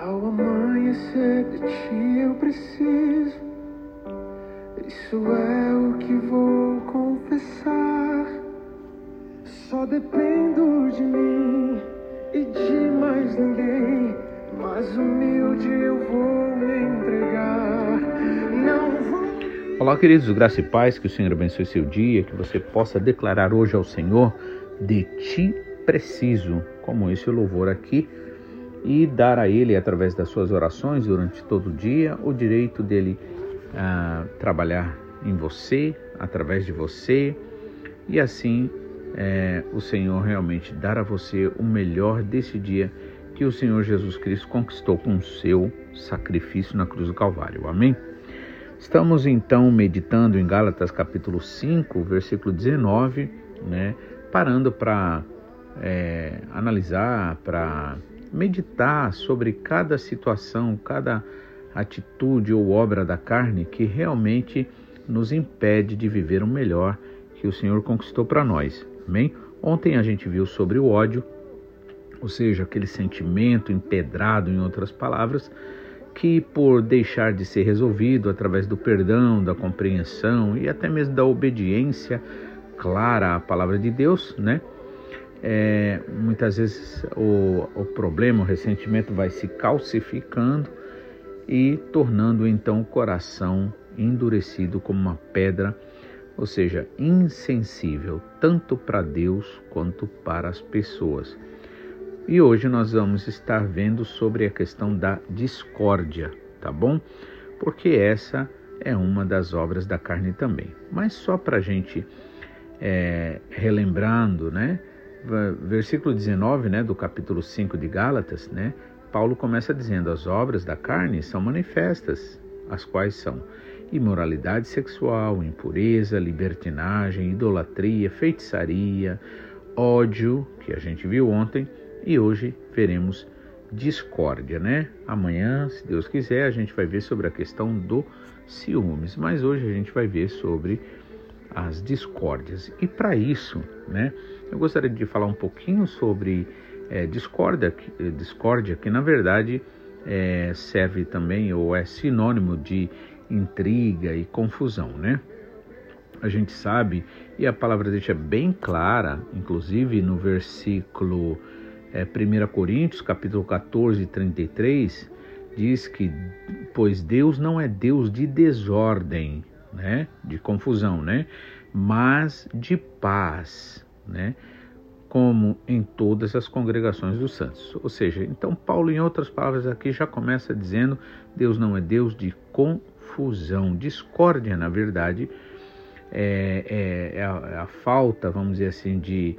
Ao amanhecer de ti eu preciso. Isso é o que vou confessar. Só dependo de mim e de mais ninguém. Mais humilde eu vou me entregar. Não vou. Olá, queridos, graça e paz, que o Senhor abençoe seu dia, que você possa declarar hoje ao Senhor de ti preciso, como esse louvor aqui, e dar a Ele, através das suas orações durante todo o dia, o direito dele ah, trabalhar em você, através de você, e assim é, o Senhor realmente dar a você o melhor desse dia que o Senhor Jesus Cristo conquistou com o seu sacrifício na cruz do Calvário. Amém? Estamos então meditando em Gálatas capítulo 5, versículo 19, né? Parando para é, analisar, para meditar sobre cada situação, cada atitude ou obra da carne que realmente nos impede de viver o melhor que o Senhor conquistou para nós. Amém? Ontem a gente viu sobre o ódio, ou seja, aquele sentimento empedrado, em outras palavras, que por deixar de ser resolvido através do perdão, da compreensão e até mesmo da obediência clara à palavra de Deus, né? É, muitas vezes o, o problema, o ressentimento vai se calcificando e tornando então o coração endurecido como uma pedra, ou seja, insensível tanto para Deus quanto para as pessoas. E hoje nós vamos estar vendo sobre a questão da discórdia, tá bom? Porque essa é uma das obras da carne também. Mas só para a gente é, relembrando, né? Versículo 19, né, do capítulo 5 de Gálatas, né? Paulo começa dizendo: as obras da carne são manifestas, as quais são imoralidade sexual, impureza, libertinagem, idolatria, feitiçaria, ódio, que a gente viu ontem, e hoje veremos discórdia, né? Amanhã, se Deus quiser, a gente vai ver sobre a questão do ciúmes, mas hoje a gente vai ver sobre as discórdias. E para isso, né, eu gostaria de falar um pouquinho sobre é, discórdia, discórdia, que na verdade é, serve também ou é sinônimo de intriga e confusão, né? A gente sabe, e a palavra deixa bem clara, inclusive no versículo é, 1 Coríntios, capítulo 14, 33, diz que, pois Deus não é Deus de desordem, né, de confusão, né, mas de paz, né, como em todas as congregações dos santos. Ou seja, então Paulo, em outras palavras, aqui já começa dizendo: Deus não é Deus de confusão, discórdia, na verdade, é, é, é, a, é a falta, vamos dizer assim, de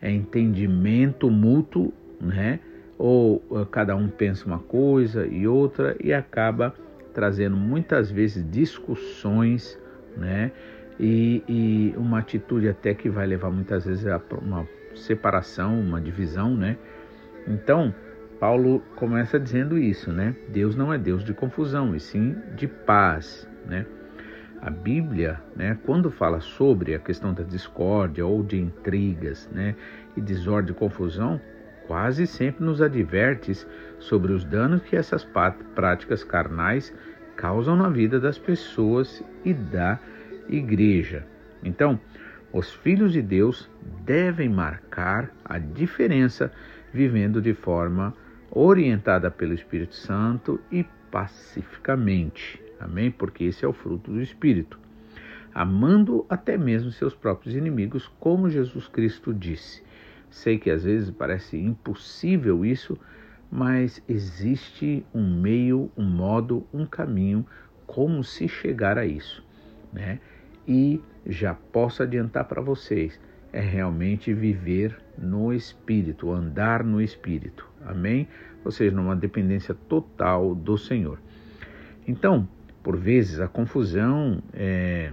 é entendimento mútuo, né? Ou uh, cada um pensa uma coisa e outra e acaba trazendo muitas vezes discussões, né? E, e uma atitude até que vai levar muitas vezes a uma separação, uma divisão, né? Então, Paulo começa dizendo isso, né? Deus não é Deus de confusão, e sim de paz, né? A Bíblia, né, quando fala sobre a questão da discórdia ou de intrigas, né, e desordem e confusão, quase sempre nos adverte sobre os danos que essas práticas carnais causam na vida das pessoas e da igreja. Então, os filhos de Deus devem marcar a diferença vivendo de forma orientada pelo Espírito Santo e pacificamente. Amém? Porque esse é o fruto do Espírito. Amando até mesmo seus próprios inimigos, como Jesus Cristo disse. Sei que às vezes parece impossível isso, mas existe um meio, um modo, um caminho como se chegar a isso, né? E já posso adiantar para vocês, é realmente viver no espírito, andar no espírito. Amém? Ou seja, numa dependência total do Senhor. Então, por vezes a confusão é,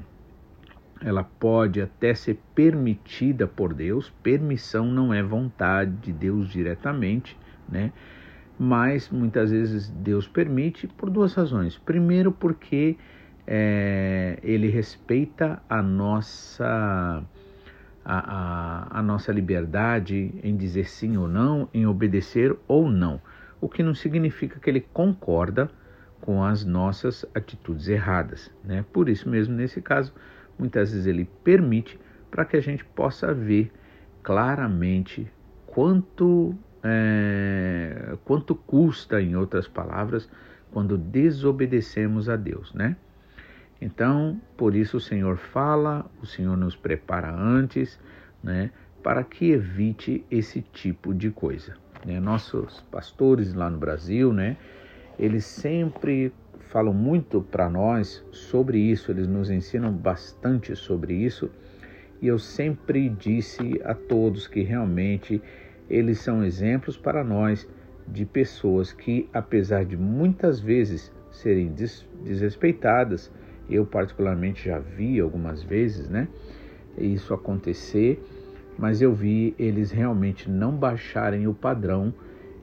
ela pode até ser permitida por Deus, permissão não é vontade de Deus diretamente, né? Mas muitas vezes Deus permite por duas razões. Primeiro, porque é, Ele respeita a nossa a, a, a nossa liberdade em dizer sim ou não, em obedecer ou não. o que não significa que ele concorda com as nossas atitudes erradas. Né? Por isso mesmo, nesse caso, muitas vezes ele permite para que a gente possa ver claramente quanto, é, quanto custa, em outras palavras, quando desobedecemos a Deus, né? Então, por isso o Senhor fala, o Senhor nos prepara antes, né, para que evite esse tipo de coisa. Né? Nossos pastores lá no Brasil, né, eles sempre falam muito para nós sobre isso, eles nos ensinam bastante sobre isso, e eu sempre disse a todos que realmente eles são exemplos para nós de pessoas que, apesar de muitas vezes serem des desrespeitadas, eu particularmente já vi algumas vezes, né, isso acontecer, mas eu vi eles realmente não baixarem o padrão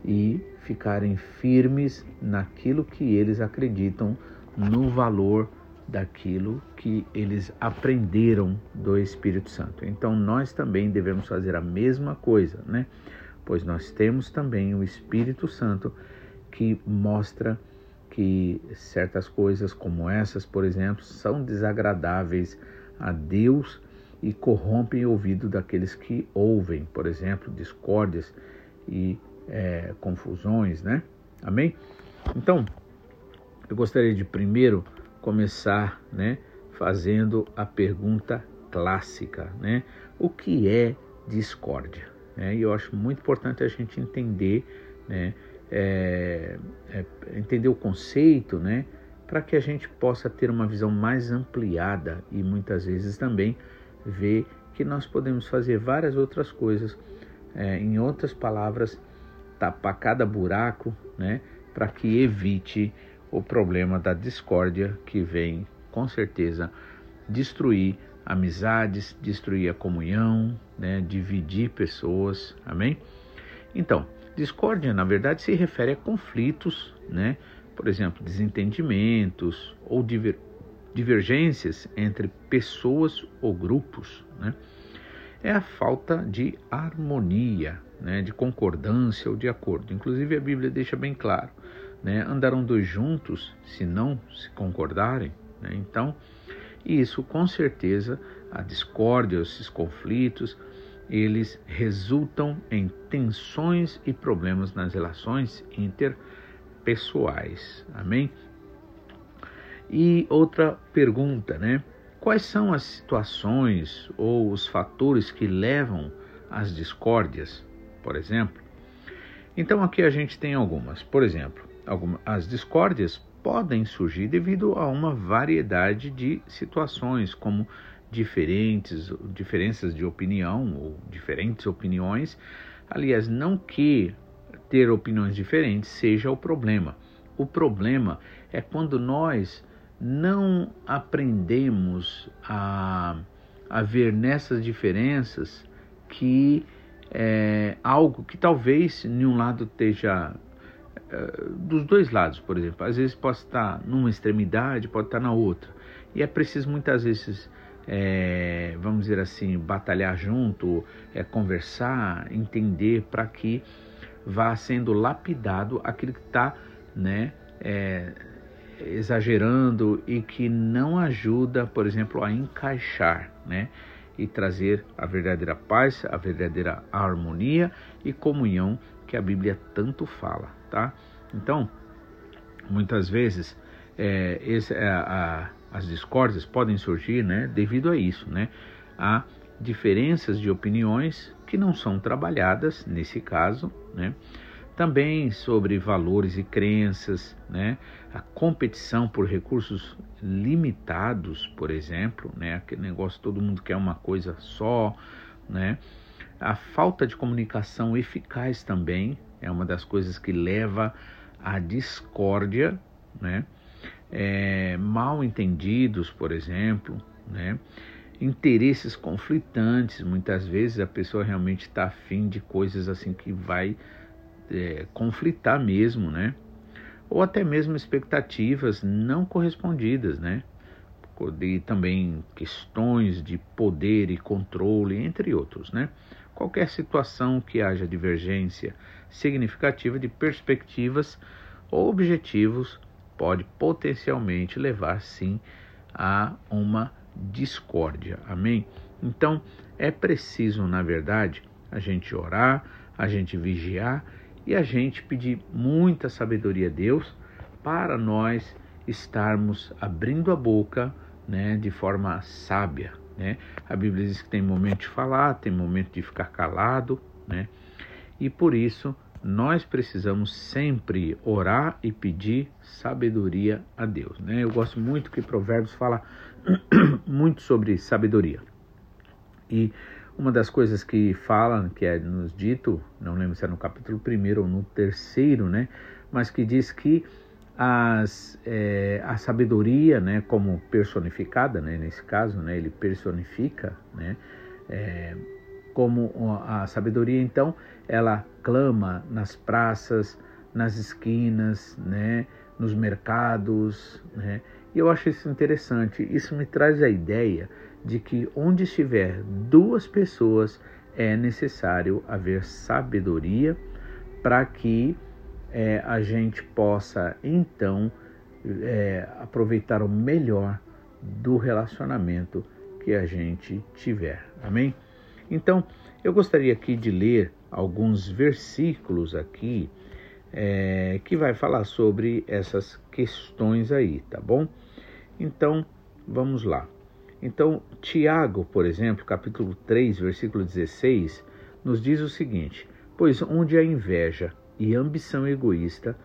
e ficarem firmes naquilo que eles acreditam no valor daquilo que eles aprenderam do Espírito Santo. Então nós também devemos fazer a mesma coisa, né? Pois nós temos também o Espírito Santo que mostra que certas coisas como essas, por exemplo, são desagradáveis a Deus e corrompem o ouvido daqueles que ouvem, por exemplo, discórdias e é, confusões, né? Amém? Então, eu gostaria de primeiro começar, né, fazendo a pergunta clássica, né? O que é discórdia? É, e eu acho muito importante a gente entender, né, é, é, entender o conceito, né, para que a gente possa ter uma visão mais ampliada e muitas vezes também ver que nós podemos fazer várias outras coisas, é, em outras palavras, tapar cada buraco, né, para que evite o problema da discórdia que vem, com certeza, destruir amizades, destruir a comunhão, né, dividir pessoas, amém? Então, discórdia, na verdade, se refere a conflitos, né, por exemplo, desentendimentos ou diver, divergências entre pessoas ou grupos, né? É a falta de harmonia, né, de concordância ou de acordo. Inclusive a Bíblia deixa bem claro, né, andarão dois juntos se não se concordarem. Né? Então, isso com certeza a discórdia, esses conflitos, eles resultam em tensões e problemas nas relações interpessoais. Amém? E outra pergunta, né? Quais são as situações ou os fatores que levam às discórdias? por exemplo. Então aqui a gente tem algumas. Por exemplo, algumas, as discórdias podem surgir devido a uma variedade de situações, como diferentes diferenças de opinião ou diferentes opiniões. Aliás, não que ter opiniões diferentes seja o problema. O problema é quando nós não aprendemos a, a ver nessas diferenças que é, algo que talvez em um lado esteja dos dois lados, por exemplo, às vezes pode estar numa extremidade, pode estar na outra, e é preciso muitas vezes, é, vamos dizer assim, batalhar junto, é, conversar, entender para que vá sendo lapidado aquilo que está, né, é, exagerando e que não ajuda, por exemplo, a encaixar, né? e trazer a verdadeira paz, a verdadeira harmonia e comunhão que a Bíblia tanto fala, tá? Então, muitas vezes é, esse, é, a, as discórdias podem surgir, né, devido a isso, né, a diferenças de opiniões que não são trabalhadas nesse caso, né, também sobre valores e crenças, né? a competição por recursos limitados, por exemplo, né? aquele negócio todo mundo quer uma coisa só, né? a falta de comunicação eficaz também é uma das coisas que leva à discórdia, né? É, mal entendidos, por exemplo, né? interesses conflitantes, muitas vezes a pessoa realmente está afim de coisas assim que vai é, conflitar mesmo, né? Ou até mesmo expectativas não correspondidas, né? E também questões de poder e controle, entre outros, né? Qualquer situação que haja divergência, significativa de perspectivas ou objetivos pode potencialmente levar sim a uma discórdia. Amém? Então, é preciso, na verdade, a gente orar, a gente vigiar e a gente pedir muita sabedoria a Deus para nós estarmos abrindo a boca né, de forma sábia. Né? A Bíblia diz que tem momento de falar, tem momento de ficar calado, né? e por isso nós precisamos sempre orar e pedir sabedoria a Deus. Né? Eu gosto muito que Provérbios fala muito sobre sabedoria. E uma das coisas que fala, que é nos dito, não lembro se é no capítulo primeiro ou no terceiro, né? mas que diz que as, é, a sabedoria, né, como personificada, né, nesse caso, né, ele personifica, né, é, como a sabedoria, então, ela clama nas praças, nas esquinas, né, nos mercados, né, e eu acho isso interessante. Isso me traz a ideia de que onde estiver duas pessoas é necessário haver sabedoria para que é, a gente possa então é, aproveitar o melhor do relacionamento que a gente tiver. Amém? Então, eu gostaria aqui de ler alguns versículos aqui é, que vai falar sobre essas questões aí, tá bom? Então, vamos lá. Então, Tiago, por exemplo, capítulo 3, versículo 16, nos diz o seguinte: Pois onde há inveja e ambição egoísta,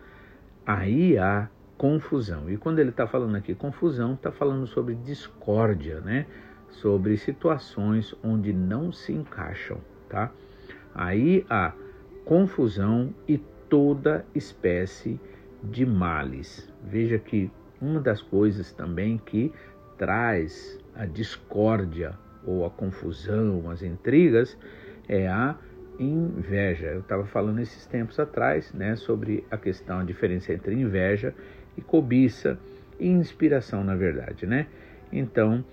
aí há confusão. E quando ele está falando aqui confusão, está falando sobre discórdia, né? Sobre situações onde não se encaixam, tá? Aí há confusão e toda espécie de males. Veja que uma das coisas também que traz a discórdia ou a confusão, as intrigas, é a inveja. Eu estava falando esses tempos atrás né, sobre a questão, a diferença entre inveja e cobiça e inspiração, na verdade. Né? Então,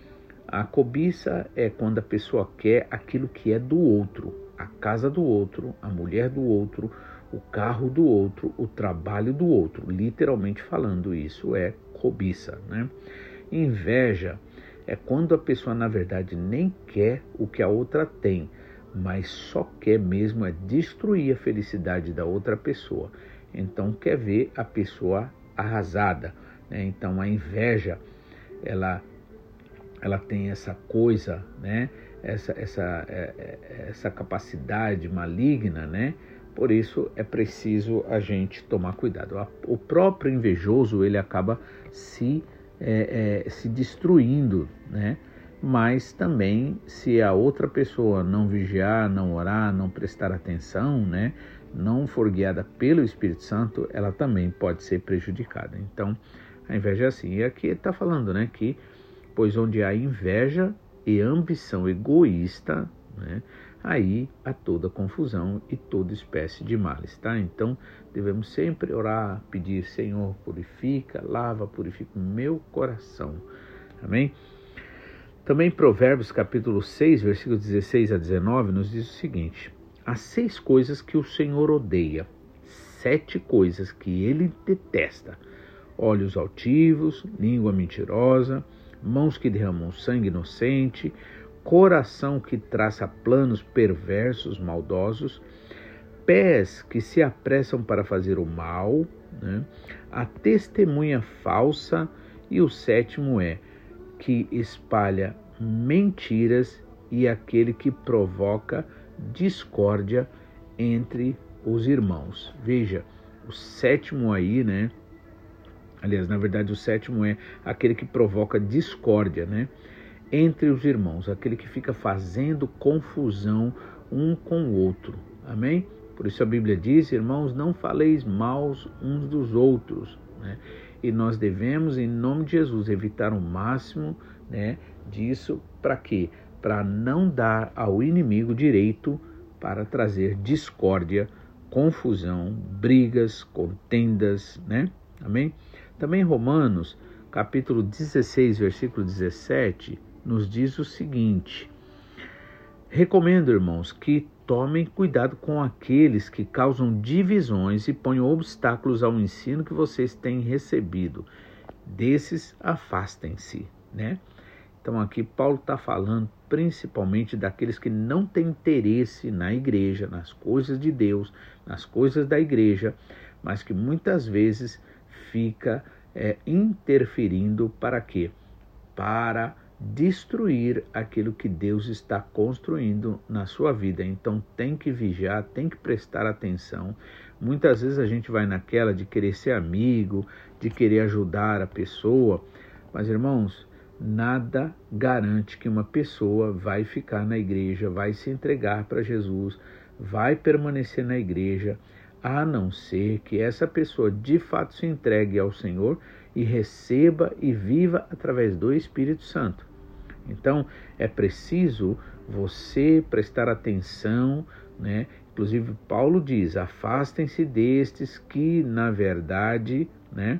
a cobiça é quando a pessoa quer aquilo que é do outro, a casa do outro, a mulher do outro, o carro do outro, o trabalho do outro. Literalmente falando, isso é cobiça. Né? Inveja é quando a pessoa, na verdade, nem quer o que a outra tem mas só quer mesmo é destruir a felicidade da outra pessoa. Então quer ver a pessoa arrasada. Né? Então a inveja, ela, ela tem essa coisa, né? essa, essa, é, é, essa capacidade maligna, né? Por isso é preciso a gente tomar cuidado. O próprio invejoso ele acaba se, é, é, se destruindo, né? mas também se a outra pessoa não vigiar, não orar, não prestar atenção, né, não for guiada pelo Espírito Santo, ela também pode ser prejudicada. Então, a inveja é assim. E aqui está falando, né, que pois onde há inveja e ambição egoísta, né, aí há toda confusão e toda espécie de males, tá? Então, devemos sempre orar, pedir, Senhor, purifica, lava, purifica o meu coração. Amém? Também Provérbios capítulo 6, versículos 16 a 19 nos diz o seguinte: Há seis coisas que o Senhor odeia, sete coisas que ele detesta: olhos altivos, língua mentirosa, mãos que derramam sangue inocente, coração que traça planos perversos, maldosos, pés que se apressam para fazer o mal, né? a testemunha falsa, e o sétimo é que espalha mentiras e aquele que provoca discórdia entre os irmãos. Veja, o sétimo aí, né? Aliás, na verdade, o sétimo é aquele que provoca discórdia, né? Entre os irmãos, aquele que fica fazendo confusão um com o outro. Amém? Por isso a Bíblia diz, irmãos, não faleis maus uns dos outros, né? e nós devemos, em nome de Jesus, evitar o máximo né, disso. Para quê? Para não dar ao inimigo direito para trazer discórdia, confusão, brigas, contendas, né? Amém? Também Romanos, capítulo 16, versículo 17, nos diz o seguinte: Recomendo, irmãos, que Tomem cuidado com aqueles que causam divisões e põem obstáculos ao ensino que vocês têm recebido. Desses, afastem-se, né? Então aqui Paulo está falando principalmente daqueles que não têm interesse na igreja, nas coisas de Deus, nas coisas da igreja, mas que muitas vezes fica é, interferindo para quê? Para destruir aquilo que Deus está construindo na sua vida. Então tem que vigiar, tem que prestar atenção. Muitas vezes a gente vai naquela de querer ser amigo, de querer ajudar a pessoa, mas irmãos, nada garante que uma pessoa vai ficar na igreja, vai se entregar para Jesus, vai permanecer na igreja, a não ser que essa pessoa de fato se entregue ao Senhor e receba e viva através do Espírito Santo. Então é preciso você prestar atenção, né? Inclusive Paulo diz: afastem-se destes que na verdade, né,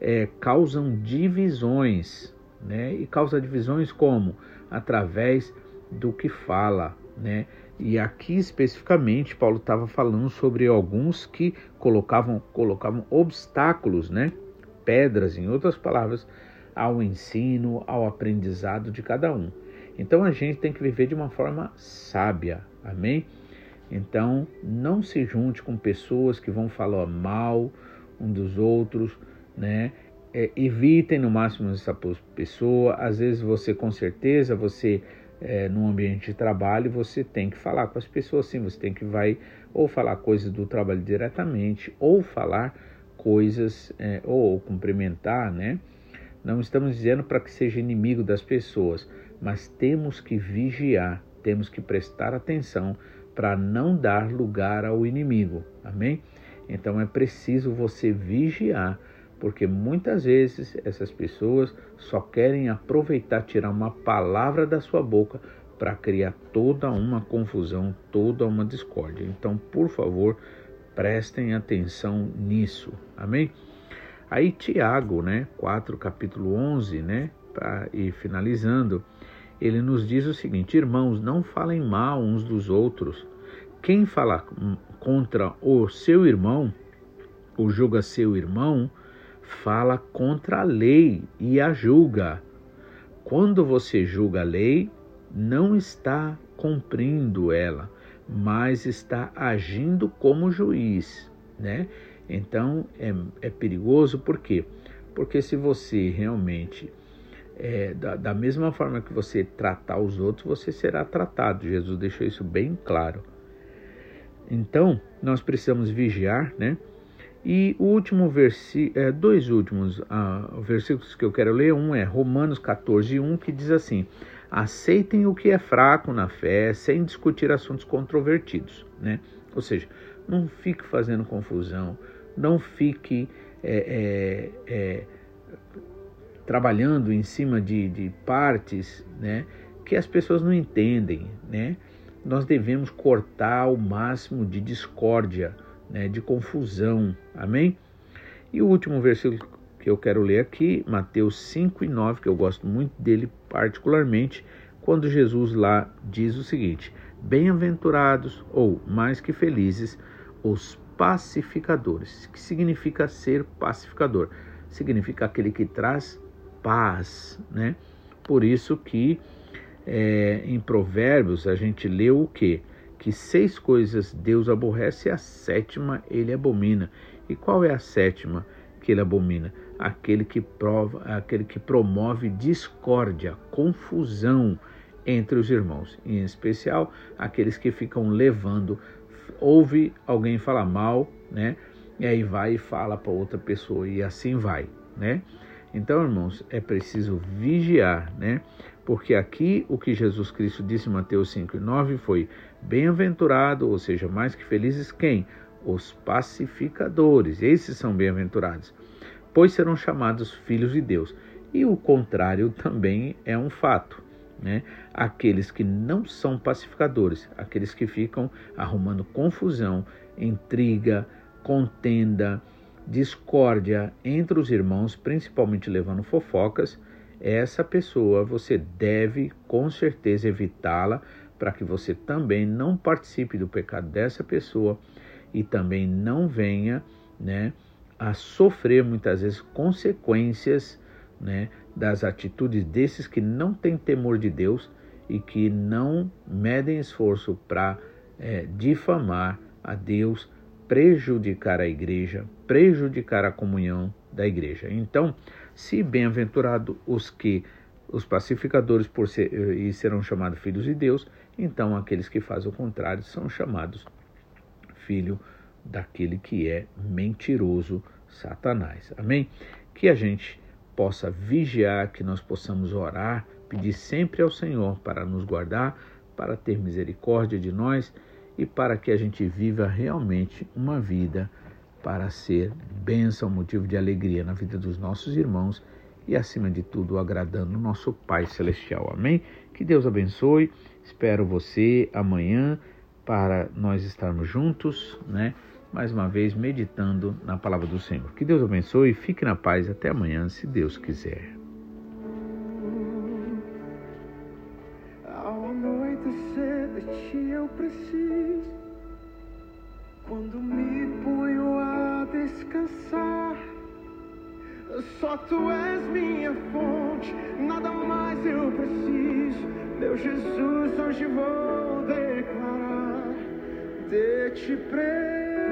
é, causam divisões, né? E causa divisões como através do que fala, né? E aqui especificamente Paulo estava falando sobre alguns que colocavam colocavam obstáculos, né? Pedras, em outras palavras, ao ensino, ao aprendizado de cada um. Então a gente tem que viver de uma forma sábia, amém? Então não se junte com pessoas que vão falar mal um dos outros, né? É, evitem no máximo essa pessoa. Às vezes você, com certeza, você é, no ambiente de trabalho, você tem que falar com as pessoas sim, você tem que vai ou falar coisas do trabalho diretamente, ou falar coisas, é, ou cumprimentar, né? Não estamos dizendo para que seja inimigo das pessoas, mas temos que vigiar, temos que prestar atenção para não dar lugar ao inimigo. Amém? Então é preciso você vigiar, porque muitas vezes essas pessoas só querem aproveitar, tirar uma palavra da sua boca para criar toda uma confusão, toda uma discórdia. Então, por favor, prestem atenção nisso. Amém? Aí Tiago, né, 4, capítulo 11, né, para ir finalizando, ele nos diz o seguinte: Irmãos, não falem mal uns dos outros. Quem fala contra o seu irmão, ou julga seu irmão, fala contra a lei e a julga. Quando você julga a lei, não está cumprindo ela, mas está agindo como juiz, né? Então é, é perigoso por quê? Porque se você realmente, é, da, da mesma forma que você tratar os outros, você será tratado. Jesus deixou isso bem claro. Então, nós precisamos vigiar, né? E o último versículo, é, dois últimos uh, versículos que eu quero ler, um é Romanos 14, 1, que diz assim: aceitem o que é fraco na fé, sem discutir assuntos controvertidos, né? Ou seja, não fique fazendo confusão, não fique é, é, é, trabalhando em cima de, de partes né, que as pessoas não entendem. Né? Nós devemos cortar o máximo de discórdia, né, de confusão. Amém? E o último versículo que eu quero ler aqui, Mateus 5 e 9, que eu gosto muito dele particularmente, quando Jesus lá diz o seguinte: Bem-aventurados ou mais que felizes os pacificadores. Que significa ser pacificador? Significa aquele que traz paz, né? Por isso que é, em Provérbios a gente leu o quê? Que seis coisas Deus aborrece e a sétima ele abomina. E qual é a sétima que ele abomina? Aquele que prova, aquele que promove discórdia, confusão entre os irmãos, em especial aqueles que ficam levando ouve alguém falar mal, né? E aí vai e fala para outra pessoa e assim vai, né? Então, irmãos, é preciso vigiar, né? Porque aqui o que Jesus Cristo disse em Mateus 5 e 9 foi: Bem-aventurado, ou seja, mais que felizes quem? Os pacificadores. Esses são bem-aventurados, pois serão chamados filhos de Deus. E o contrário também é um fato né? Aqueles que não são pacificadores, aqueles que ficam arrumando confusão, intriga, contenda, discórdia entre os irmãos, principalmente levando fofocas, essa pessoa você deve com certeza evitá-la para que você também não participe do pecado dessa pessoa e também não venha, né, a sofrer muitas vezes consequências, né, das atitudes desses que não têm temor de Deus e que não medem esforço para é, difamar a Deus, prejudicar a igreja, prejudicar a comunhão da igreja. Então, se bem-aventurado os que os pacificadores por ser, e serão chamados filhos de Deus, então aqueles que fazem o contrário são chamados filho daquele que é mentiroso, Satanás. Amém? Que a gente possa vigiar, que nós possamos orar, pedir sempre ao Senhor para nos guardar, para ter misericórdia de nós e para que a gente viva realmente uma vida para ser bênção, motivo de alegria na vida dos nossos irmãos e, acima de tudo, agradando o nosso Pai Celestial. Amém? Que Deus abençoe. Espero você amanhã para nós estarmos juntos, né? Mais uma vez meditando na palavra do Senhor. Que Deus abençoe, fique na paz até amanhã, se Deus quiser. Só tu és minha fonte, nada mais eu preciso. Meu Jesus, hoje vou declarar: de ti preciso.